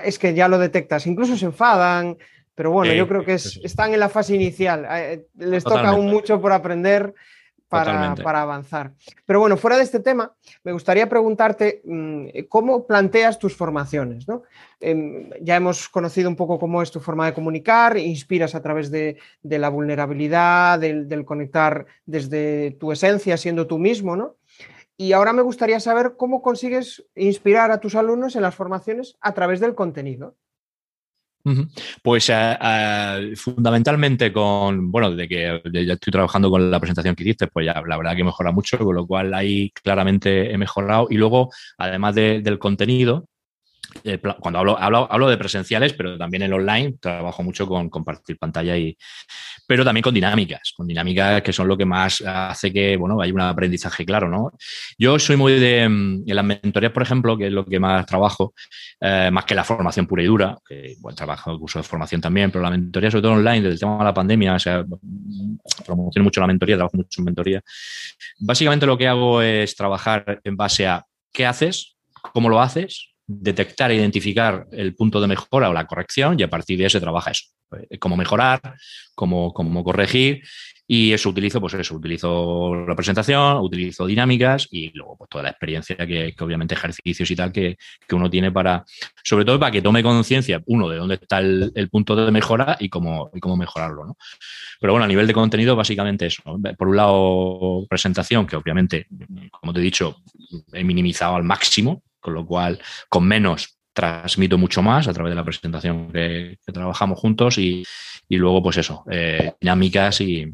es que ya lo detectas. Incluso se enfadan, pero bueno, yo creo que están en la fase inicial. Eh, les toca aún mucho por aprender para, avanzar. Pero bueno, fuera de este tema, me gustaría preguntarte mm, cómo planteas tus formaciones. Em, ya hemos conocido un poco cómo es tu forma de comunicar, inspiras a través de, la vulnerabilidad, del, conectar desde tu esencia, siendo tú mismo, ¿no? Y ahora me gustaría saber cómo consigues inspirar a tus alumnos en las formaciones a través del contenido. Pues eh, eh, fundamentalmente con, bueno, desde que ya estoy trabajando con la presentación que hiciste, pues ya la verdad que mejora mucho, con lo cual ahí claramente he mejorado. Y luego, además del contenido, cuando hablo, hablo, hablo, de presenciales, pero también en online, trabajo mucho con compartir pantalla y, pero también con dinámicas, con dinámicas que son lo que más hace que, bueno, haya un aprendizaje claro, ¿no? Yo soy muy de, mm, las mentorías, por ejemplo, que es lo que más trabajo, eh, más que la formación pura y dura, que trabajo en curso de formación también, pero la mentoría, sobre todo online, desde el tema de la pandemia, o sea, promociono mucho la mentoría, trabajo mucho en mentoría. Básicamente lo que hago es trabajar en base a qué haces, cómo lo haces, detectar e identificar el punto de mejora o la corrección y a partir de eso se trabaja eso. eh, cómo mejorar, cómo, cómo corregir y eso utilizo, pues eso, utilizo la presentación, utilizo dinámicas y luego pues toda la experiencia que, obviamente ejercicios y tal que, uno tiene para, sobre todo para que tome conciencia, uno, de dónde está el, punto de mejora y cómo, y cómo mejorarlo, ¿no? Pero bueno, a nivel de contenido, básicamente eso. Por un lado, presentación, que obviamente, como te he dicho, he minimizado al máximo, con lo cual, con menos transmito mucho más a través de la presentación que, trabajamos juntos y, luego, pues eso, eh, dinámicas y,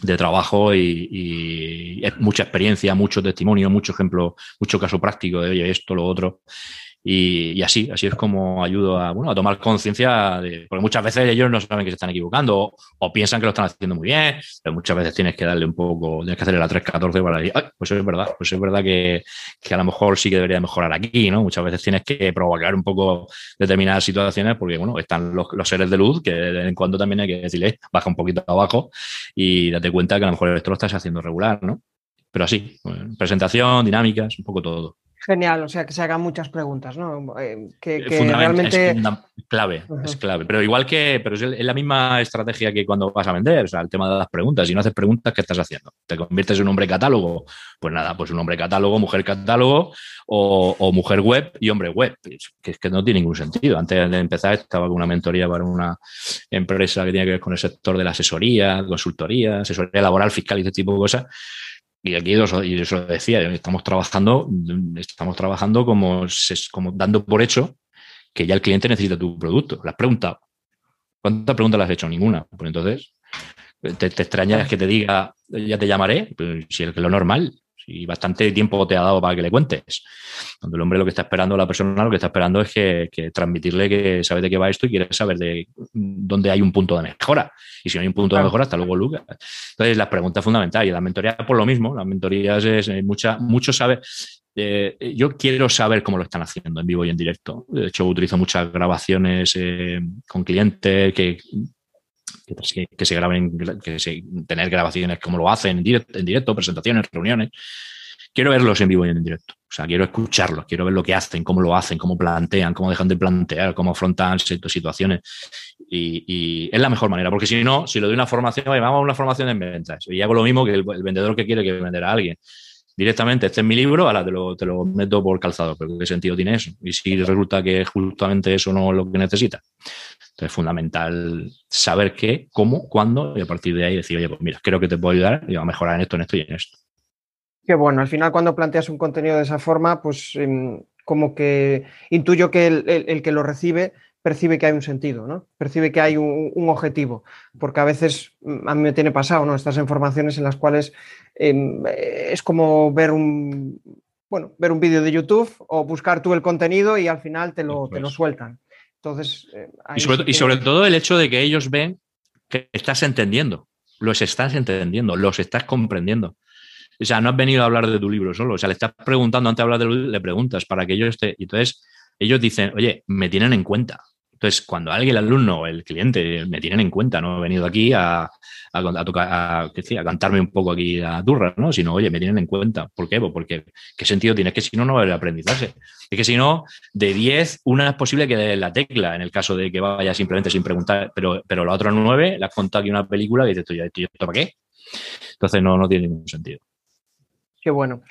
de trabajo y, mucha experiencia, mucho testimonio, mucho ejemplo, mucho caso práctico de, oye, esto, lo otro. Y, así, así es como ayudo a, bueno, a tomar conciencia de, porque muchas veces ellos no saben que se están equivocando o, piensan que lo están haciendo muy bien, pero muchas veces tienes que darle un poco, tienes que hacerle la 314 para decir, pues es verdad, pues es verdad que, que, a lo mejor sí que debería mejorar aquí, ¿no? Muchas veces tienes que provocar un poco determinadas situaciones porque, bueno, están los, los seres de luz que de vez en cuando también hay que decirle, baja un poquito abajo y date cuenta que a lo mejor esto lo estás haciendo regular, ¿no? Pero así, presentación, dinámicas, un poco todo. Genial, o sea, que se hagan muchas preguntas, ¿no? Eh, que, eh, realmente... Es clave, es clave. Pero igual que, pero es la misma estrategia que cuando vas a vender, o sea, el tema de las preguntas. Si no haces preguntas, ¿qué estás haciendo? ¿Te conviertes en un hombre catálogo? Pues nada, pues un hombre catálogo, mujer catálogo o, mujer web y hombre web, que es que no tiene ningún sentido. Antes de empezar estaba con una mentoría para una empresa que tiene que ver con el sector de la asesoría, consultoría, asesoría laboral, fiscal y ese tipo de cosas y aquí y eso decía, estamos trabajando, estamos trabajando como, como dando por hecho que ya el cliente necesita tu producto. Le has preguntado. ¿Cuántas preguntas le has hecho? Ninguna. Pues entonces, te, te extrañas que te diga, ya te llamaré, pues si es lo normal y bastante tiempo te ha dado para que le cuentes. Cuando el hombre lo que está esperando, la persona lo que está esperando es que, transmitirle que sabe de qué va esto y quiere saber de dónde hay un punto de mejora. Y si no hay un punto de mejora, hasta luego, Lucas. Entonces, la pregunta fundamental y la mentoría por lo mismo. Las mentorías es eh, mucha, mucho sabe. Eh, yo quiero saber cómo lo están haciendo en vivo y en directo. De hecho, utilizo muchas grabaciones eh, con clientes que que, se graben, que se, tener grabaciones como lo hacen en directo, en directo, presentaciones, reuniones. Quiero verlos en vivo y en directo. O sea, quiero escucharlos, quiero ver lo que hacen, cómo lo hacen, cómo plantean, cómo dejan de plantear, cómo afrontan ciertas situaciones. Y, es la mejor manera, porque si no, si lo doy una formación, vamos a una formación en ventas y hago lo mismo que el, vendedor que quiere que vender a alguien directamente, este es mi libro, ahora te lo, te lo meto por calzado, pero ¿qué sentido tiene eso? Y si resulta que justamente eso no es lo que necesita. Entonces es fundamental saber qué, cómo, cuándo y a partir de ahí decir, oye, pues mira, creo que te puedo ayudar y a mejorar en esto, en esto y en esto. Qué bueno, al final cuando planteas un contenido de esa forma, pues em, como que intuyo que el, que lo recibe percibe que hay un sentido, ¿no? Percibe que hay un, objetivo, porque a veces mm, a mí me tiene pasado, ¿no? Estas informaciones en las cuales em, es como ver un, bueno, ver un vídeo de YouTube o buscar tú el contenido y al final te lo, te lo sueltan. Entonces, eh, y, sobre, todo el hecho de que ellos ven que estás entendiendo, los estás entendiendo, los estás comprendiendo. O sea, no has venido a hablar de tu libro solo, o sea, le estás preguntando antes de hablar de libro, le preguntas para que ellos esté. Y entonces ellos dicen, oye, me tienen en cuenta. Entonces, cuando alguien, el alumno el cliente, me tienen en cuenta, no he venido aquí a, a, tocar, a, cantarme un poco aquí a turra, ¿no? Sino, oye, me tienen en cuenta. ¿Por qué? Pues porque ¿qué sentido tiene? Es que si no, no va a haber aprendizaje. Es que si no, de 10, una es posible que dé la tecla, en el caso de que vaya simplemente sin preguntar, pero, pero la otra 9 le has contado aquí una película y dices, ¿esto, ¿esto para qué? Entonces, no, no tiene ningún sentido. Qué bueno.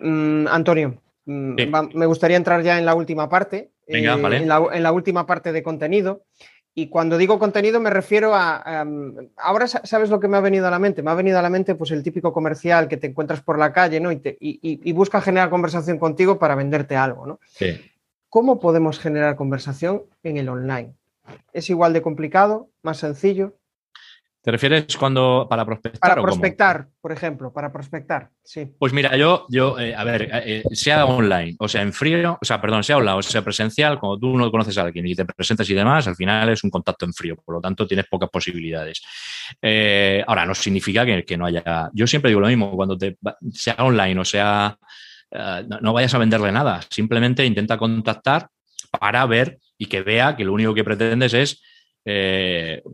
Mm, Antonio, mm, me gustaría entrar ya en la última parte, eh, en, la, en la última parte de contenido. Y cuando digo contenido me refiero a, ahora sabes lo que me ha venido a la mente. Me ha venido a la mente pues el típico comercial que te encuentras por la calle ¿no? y, busca generar conversación contigo para venderte algo. ¿no? ¿Cómo podemos generar conversación en el online? ¿Es igual de complicado? ¿Más sencillo? ¿Te refieres cuando para prospectar? Para prospectar, por ejemplo, para prospectar, sí. Pues mira, yo, yo eh, a ver, eh, eh, sea online, o sea, en frío, o sea, perdón, sea online, o sea, presencial, cuando tú no conoces a alguien y te presentas y demás, al final es un contacto en frío, por lo tanto tienes pocas posibilidades. ahora, no significa que, no haya. Yo siempre digo lo mismo, cuando te, sea online o sea, no, no vayas a venderle nada, simplemente intenta contactar para ver y que vea que lo único que pretendes es eh,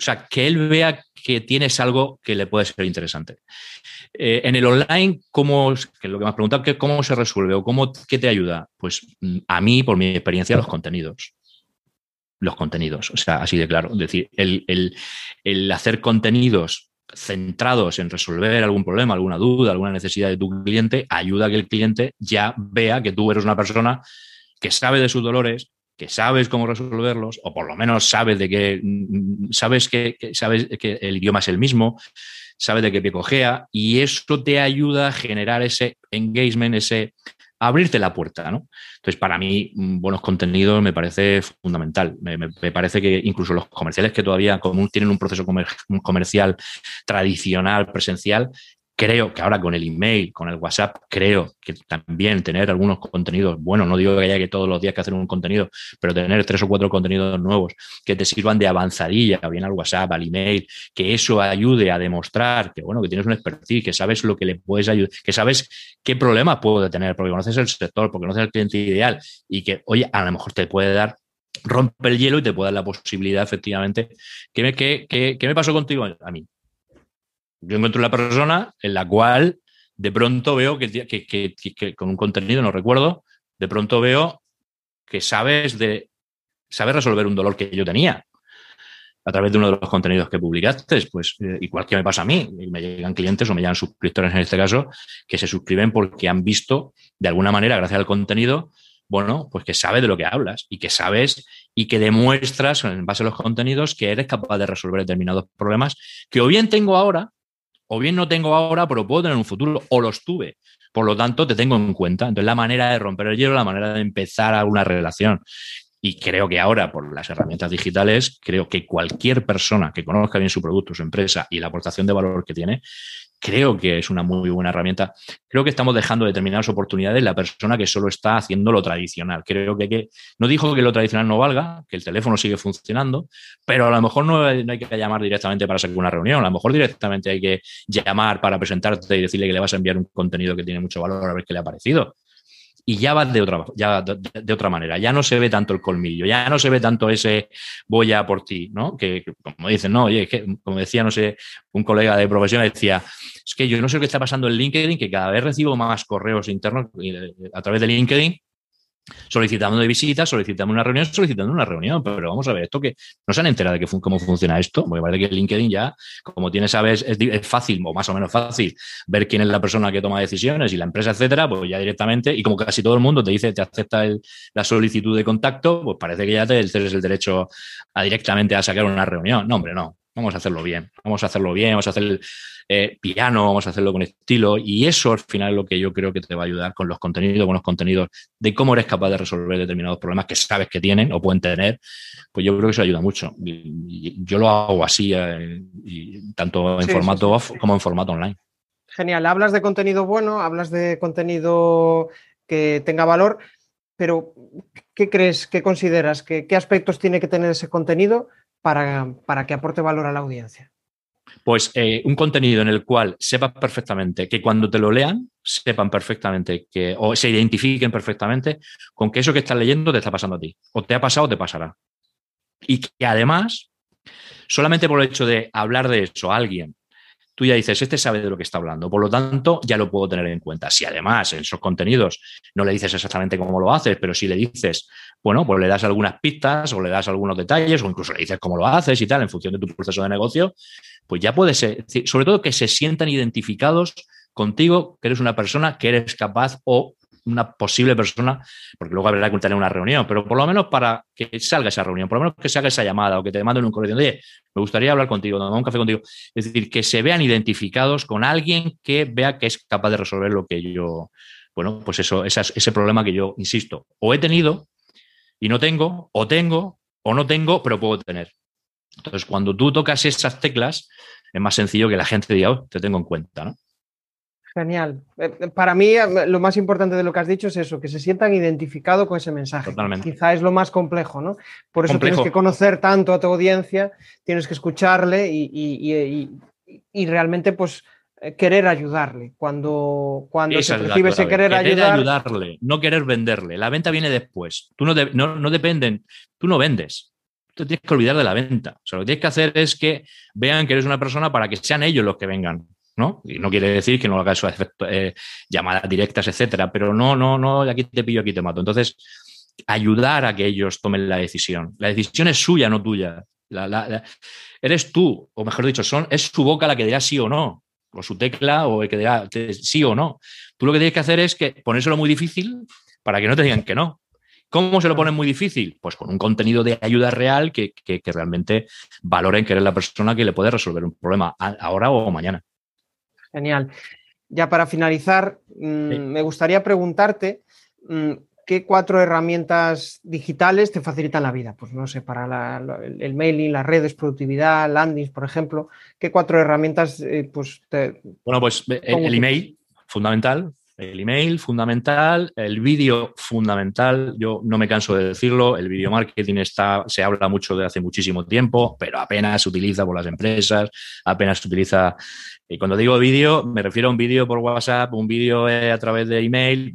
o sea, que él vea que tienes algo que le puede ser interesante. Eh, en el online, ¿cómo, que lo que me has preguntado, ¿cómo se resuelve o cómo, qué te ayuda? Pues mm, a mí, por mi experiencia, los contenidos. los contenidos. O sea, así de claro. Es decir, el, hacer contenidos centrados en resolver algún problema, alguna duda, alguna necesidad de tu cliente, ayuda a que el cliente ya vea que tú eres una persona que sabe de sus dolores, que sabes cómo resolverlos, o por lo menos sabes de que sabes que, sabes que el idioma es el mismo, sabes de qué pie cojea, y eso te ayuda a generar ese engagement, ese abrirte la puerta, ¿no? Entonces, para mí, mm, buenos contenidos me parece fundamental. Me, parece que incluso los comerciales que todavía tienen un proceso comercial tradicional, presencial, creo que ahora con el email, con el WhatsApp, creo que también tener algunos contenidos, bueno, no digo que haya que todos los días que hacer un contenido, pero tener tres o cuatro contenidos nuevos que te sirvan de avanzadilla, bien al WhatsApp, al email, que eso ayude a demostrar que, bueno, que tienes un expertise, que sabes lo que le puedes ayudar, que sabes qué problemas puede tener, porque conoces el sector, porque conoces el cliente ideal y que, oye, a lo mejor te puede dar rompe el hielo y te puede dar la posibilidad, efectivamente. ¿Qué qué, qué me pasó contigo a mí? Yo encuentro la persona en la cual de pronto veo que, con un contenido, no recuerdo, de pronto veo que sabes de sabes resolver un dolor que yo tenía a través de uno de los contenidos que publicaste, pues eh, igual que me pasa a mí, me llegan clientes o me llegan suscriptores en este caso, que se suscriben porque han visto de alguna manera, gracias al contenido, bueno, pues que sabes de lo que hablas y que sabes y que demuestras en base a los contenidos que eres capaz de resolver determinados problemas que o bien tengo ahora o bien no tengo ahora, pero puedo tener un futuro, o los tuve. Por lo tanto, te tengo en cuenta. Entonces, la manera de romper el hielo, la manera de empezar alguna relación. Y creo que ahora, por las herramientas digitales, creo que cualquier persona que conozca bien su producto, su empresa y la aportación de valor que tiene, creo que es una muy buena herramienta. Creo que estamos dejando determinadas oportunidades la persona que solo está haciendo lo tradicional. Creo que, no dijo que lo tradicional no valga, que el teléfono sigue funcionando, pero a lo mejor no, hay que llamar directamente para sacar una reunión, a lo mejor directamente hay que llamar para presentarte y decirle que le vas a enviar un contenido que tiene mucho valor a ver qué le ha parecido y ya va de otra, ya de, otra manera. Ya no se ve tanto el colmillo, ya no se ve tanto ese voy a por ti, ¿no? Que, como dicen, no, oye, que, como decía, no sé, un colega de profesión decía, es que yo no sé que está pasando en LinkedIn, que cada vez recibo más correos internos eh, a través de LinkedIn solicitando de visita, solicitando una reunión, solicitando una reunión. Pero vamos a ver, esto que no se han enterado de que cómo funciona esto, porque parece que LinkedIn ya, como tiene, sabes, es, es, fácil o más o menos fácil ver quién es la persona que toma decisiones y la empresa, etcétera, pues ya directamente, y como casi todo el mundo te dice, te acepta la solicitud de contacto, pues parece que ya te tienes el derecho a directamente a sacar una reunión. No, hombre, no. Vamos a hacerlo bien, vamos a hacerlo bien, vamos a hacer eh, piano, vamos a hacerlo con estilo y eso al final es lo que yo creo que te va a ayudar con los contenidos, con los contenidos de cómo eres capaz de resolver determinados problemas que sabes que tienen o pueden tener, pues yo creo que eso ayuda mucho. yo lo hago así, eh, tanto en formato off como en formato online. Genial, hablas de contenido bueno, hablas de contenido que tenga valor, pero ¿qué crees, qué consideras, qué aspectos tiene que tener ese contenido para, para que aporte valor a la audiencia? Pues eh, un contenido en el cual sepas perfectamente que cuando te lo lean, sepan perfectamente que, o se identifiquen perfectamente con que eso que estás leyendo te está pasando a ti, o te ha pasado o te pasará. Y que además, solamente por el hecho de hablar de eso a alguien tú ya dices, este sabe de lo que está hablando, por lo tanto, ya lo puedo tener en cuenta. Si además en esos contenidos no le dices exactamente cómo lo haces, pero si le dices, bueno, pues le das algunas pistas o le das algunos detalles o incluso le dices cómo lo haces y tal, en función de tu proceso de negocio, pues ya puede ser, sobre todo que se sientan identificados contigo, que eres una persona que eres capaz o una posible persona, porque luego habrá que tener una reunión, pero por lo menos para que salga esa reunión, por lo menos que salga esa llamada o que te manden un correo de, oye, me gustaría hablar contigo, tomar un café contigo. Es decir, que se vean identificados con alguien que vea que es capaz de resolver lo que yo, bueno, pues eso, ese problema que yo, insisto, o he tenido y no tengo, o tengo, o no tengo, pero puedo tener. Entonces, cuando tú tocas esas teclas, es más sencillo que la gente diga, oh, te tengo en cuenta, ¿no? Genial. Eh, eh, para mí, eh, lo más importante de lo que has dicho es eso, que se sientan identificados con ese mensaje. Totalmente. Quizá es lo más complejo, ¿no? Por eso tienes que conocer tanto a tu audiencia, tienes que escucharle y, realmente, pues, querer ayudarle. Cuando, cuando se percibe ese querer, ayudarle, no querer venderle. La venta viene después. Tú no, no, dependen, tú no vendes. Tú tienes que olvidar de la venta. O sea, lo que tienes que hacer es que vean que eres una persona para que sean ellos los que vengan. ¿No? Y no quiere decir que no hagas eh, llamadas directas, etcétera, pero no, no, no, aquí te pillo, aquí te mato. Entonces, ayudar a que ellos tomen la decisión. La decisión es suya, no tuya. eres tú, o mejor dicho, son, es su boca la que dirá sí o no, o su tecla, o el que dirá sí o no. Tú lo que tienes que hacer es que ponérselo muy difícil para que no te digan que no. ¿Cómo se lo ponen muy difícil? Pues con un contenido de ayuda real que, realmente valoren que eres la persona que le puede resolver un problema ahora o mañana. Genial. Ya para finalizar, mm, me gustaría preguntarte mm, qué cuatro herramientas digitales te facilitan la vida. Pues no sé, para el, mailing, las redes, productividad, landings, por ejemplo. ¿Qué cuatro herramientas eh, pues te, Bueno, pues eh, el email, fundamental. El email, fundamental. El vídeo, fundamental. Yo no me canso de decirlo. El video marketing está, se habla mucho de hace muchísimo tiempo, pero apenas se utiliza por las empresas, apenas se utiliza. Y cuando digo vídeo, me refiero a un vídeo por WhatsApp, un vídeo a través de email,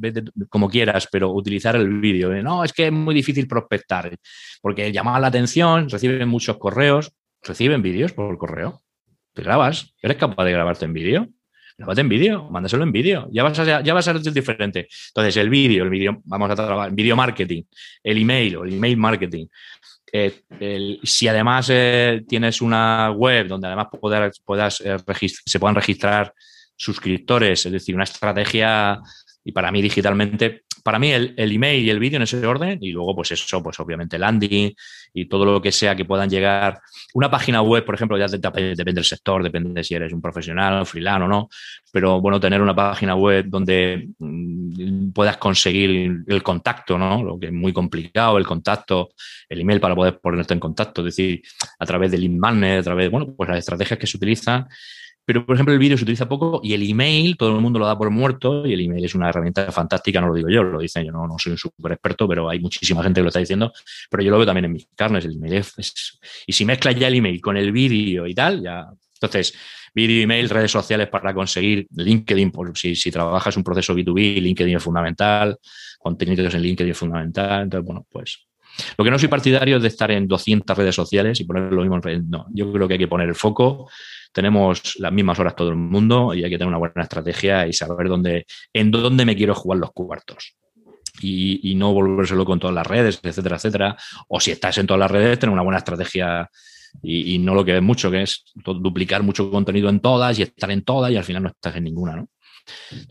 como quieras, pero utilizar el vídeo. No, es que es muy difícil prospectar, porque llamar la atención, reciben muchos correos, reciben vídeos por correo. Te grabas, eres capaz de grabarte en vídeo grabate en vídeo, mándaselo en vídeo, ya vas a, ya vas a ser diferente. Entonces, el vídeo, el vídeo, vamos a trabajar, vídeo marketing, el email o el email marketing. Eh, si además eh, tienes una web donde además puedas, eh, se puedan registrar suscriptores, es decir, una estrategia, y para mí digitalmente para mí el, email y el vídeo en ese orden y luego pues eso, pues obviamente landing y todo lo que sea que puedan llegar. Una página web, por ejemplo, ya depende del sector, depende de si eres un profesional, freelance o no, pero bueno, tener una página web donde mm, puedas conseguir el contacto, ¿no? Lo que es muy complicado, el contacto, el email para poder ponerte en contacto, es decir, a través del magnet, a través, bueno, pues las estrategias que se utilizan pero, por ejemplo, el vídeo se utiliza poco y el email, todo el mundo lo da por muerto y el email es una herramienta fantástica, no lo digo yo, lo dicen yo, no, no soy un súper experto, pero hay muchísima gente que lo está diciendo, pero yo lo veo también en mis carnes, el email es, y si mezclas ya el email con el vídeo y tal, ya, entonces, vídeo, email, redes sociales para conseguir LinkedIn, por, si, si trabajas un proceso B2B, LinkedIn es fundamental, contenidos en LinkedIn es fundamental, entonces, bueno, pues lo que no soy partidario es de estar en 200 redes sociales y poner lo mismo en redes. No, yo creo que hay que poner el foco tenemos las mismas horas todo el mundo y hay que tener una buena estrategia y saber dónde, en dónde me quiero jugar los cuartos. Y, no volvérselo con todas las redes, etcétera, etcétera. O si estás en todas las redes, tener una buena estrategia y, no lo que mucho, que es duplicar mucho contenido en todas y estar en todas y al final no estás en ninguna, ¿no?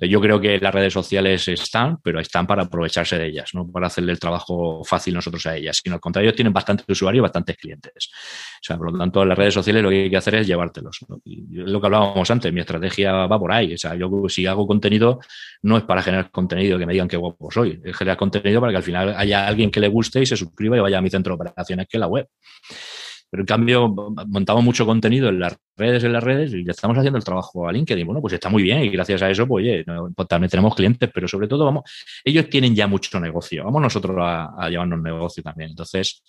Yo creo que las redes sociales están, pero están para aprovecharse de ellas, no para hacerle el trabajo fácil nosotros a ellas, sino al contrario, tienen bastantes usuarios y bastantes clientes. O sea, por lo tanto, las redes sociales lo que hay que hacer es llevártelos. lo que hablábamos antes, mi estrategia va por ahí. O sea, yo si hago contenido, no es para generar contenido que me digan qué guapo soy, es generar contenido para que al final haya alguien que le guste y se suscriba y vaya a mi centro de operaciones, que es la web. Pero en cambio, montamos mucho contenido en las redes, en las redes, y ya estamos haciendo el trabajo a LinkedIn. Bueno, pues está muy bien, y gracias a eso, pues, oye, pues también tenemos clientes, pero sobre todo, vamos, ellos tienen ya mucho negocio. Vamos nosotros a, llevarnos negocio también. Entonces,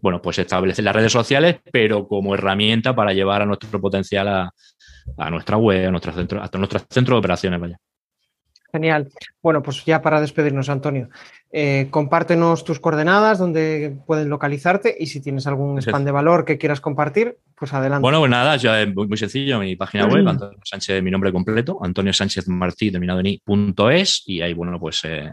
bueno, pues establecer las redes sociales, pero como herramienta para llevar a nuestro potencial a, nuestra web, a nuestro centro, hasta nuestro centro de operaciones, vaya. Genial. Bueno, pues ya para despedirnos, Antonio, eh, compártenos tus coordenadas, donde pueden localizarte y si tienes algún spam de valor que quieras compartir, pues adelante. Bueno, pues nada, ya es muy, sencillo, mi página web, Antonio Sánchez, mi nombre completo, Antonio Sánchez Martí, terminado en i.es, y ahí, bueno, pues eh,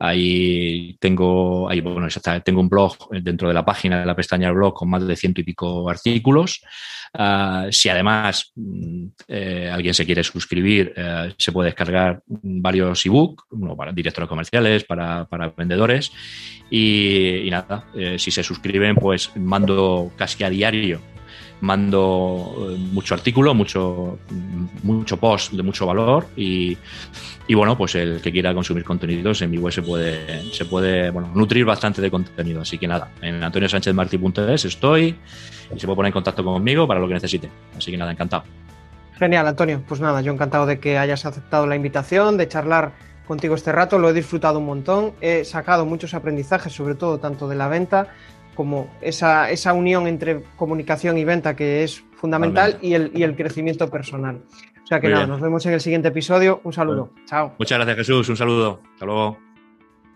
ahí tengo, ahí, bueno, tengo un blog dentro de la página de la pestaña del blog con más de ciento y pico artículos. Ah, si además mm, eh, alguien se quiere suscribir, se puede descargar varios ebook, uno para directores comerciales, para, vendedores. Y, nada, eh, si se suscriben, pues mando casi a diario mando mucho artículo, mucho, mucho post de mucho valor y, bueno, pues el que quiera consumir contenidos en mi web se puede, se puede bueno, nutrir bastante de contenido. Así que nada, en antoniosanchezmarti.es estoy y se puede poner en contacto conmigo para lo que necesite. Así que nada, encantado. Genial, Antonio. Pues nada, yo encantado de que hayas aceptado la invitación, de charlar contigo este rato. Lo he disfrutado un montón. He sacado muchos aprendizajes, sobre todo tanto de la venta como esa, esa unión entre comunicación y venta que es fundamental y el, y el, crecimiento personal. O sea que nada, nos vemos en el siguiente episodio. Un saludo. Chao. Muchas gracias, Jesús. Un saludo. Hasta luego.